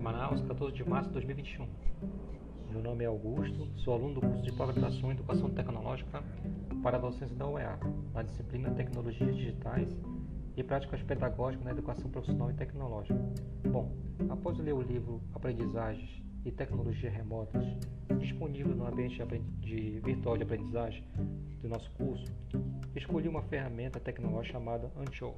Manaus, 14 de março de 2021. Meu nome é Augusto, sou aluno do curso de pós-graduação em Educação Tecnológica para a docência da UEA, na disciplina Tecnologias Digitais e Práticas Pedagógicas na Educação Profissional e Tecnológica. Bom, após ler o livro Aprendizagens e Tecnologias Remotas, disponível no ambiente de virtual de aprendizagem do nosso curso, escolhi uma ferramenta tecnológica chamada Anchor.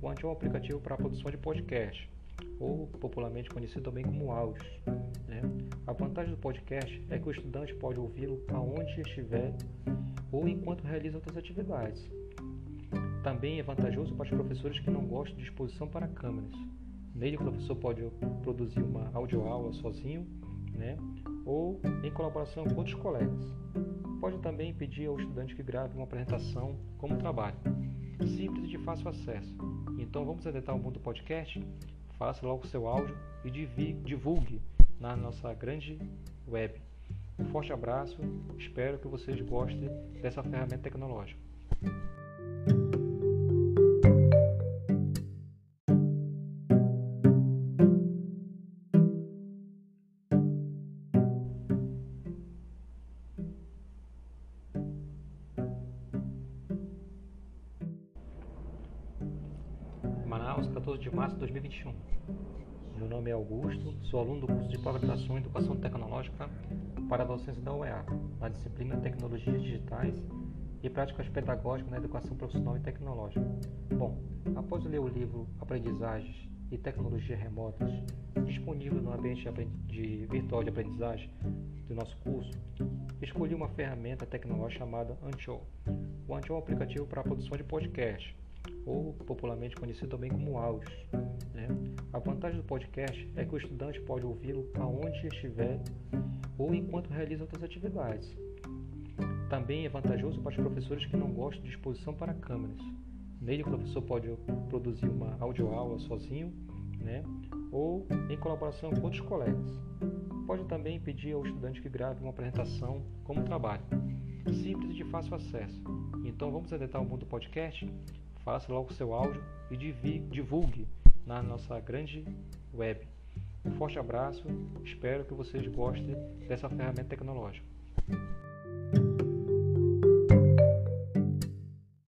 O Anchor é um aplicativo para a produção de podcast ou popularmente conhecido também como áudios. Né? A vantagem do podcast é que o estudante pode ouvi-lo aonde estiver ou enquanto realiza outras atividades. Também é vantajoso para os professores que não gostam de exposição para câmeras. Nele, o professor pode produzir uma audioaula sozinho né? ou em colaboração com outros colegas. Pode também pedir ao estudante que grave uma apresentação como trabalho. Simples e de fácil acesso. Então vamos adentrar o mundo do podcast? Faça logo o seu áudio e divulgue na nossa grande web. Um forte abraço, espero que vocês gostem dessa ferramenta tecnológica. Manaus, 14 de março de 2021. Meu nome é Augusto, sou aluno do curso de pós-graduação em Educação Tecnológica para a docência da UEA, na disciplina Tecnologias Digitais e Práticas Pedagógicas na Educação Profissional e Tecnológica. Bom, após ler o livro Aprendizagens e Tecnologias Remotas, disponível no ambiente de virtual de aprendizagem do nosso curso, escolhi uma ferramenta tecnológica chamada Anchor. O Anchor é um aplicativo para a produção de podcast ou popularmente conhecido também como áudios. Né? A vantagem do podcast é que o estudante pode ouvi-lo aonde estiver ou enquanto realiza outras atividades. Também é vantajoso para os professores que não gostam de exposição para câmeras. Nele, o professor pode produzir uma audioaula sozinho né? ou em colaboração com outros colegas. Pode também pedir ao estudante que grave uma apresentação como trabalho. Simples e de fácil acesso. Então vamos adentrar o mundo do podcast? Faça logo o seu áudio e divulgue na nossa grande web. Um forte abraço, espero que vocês gostem dessa ferramenta tecnológica.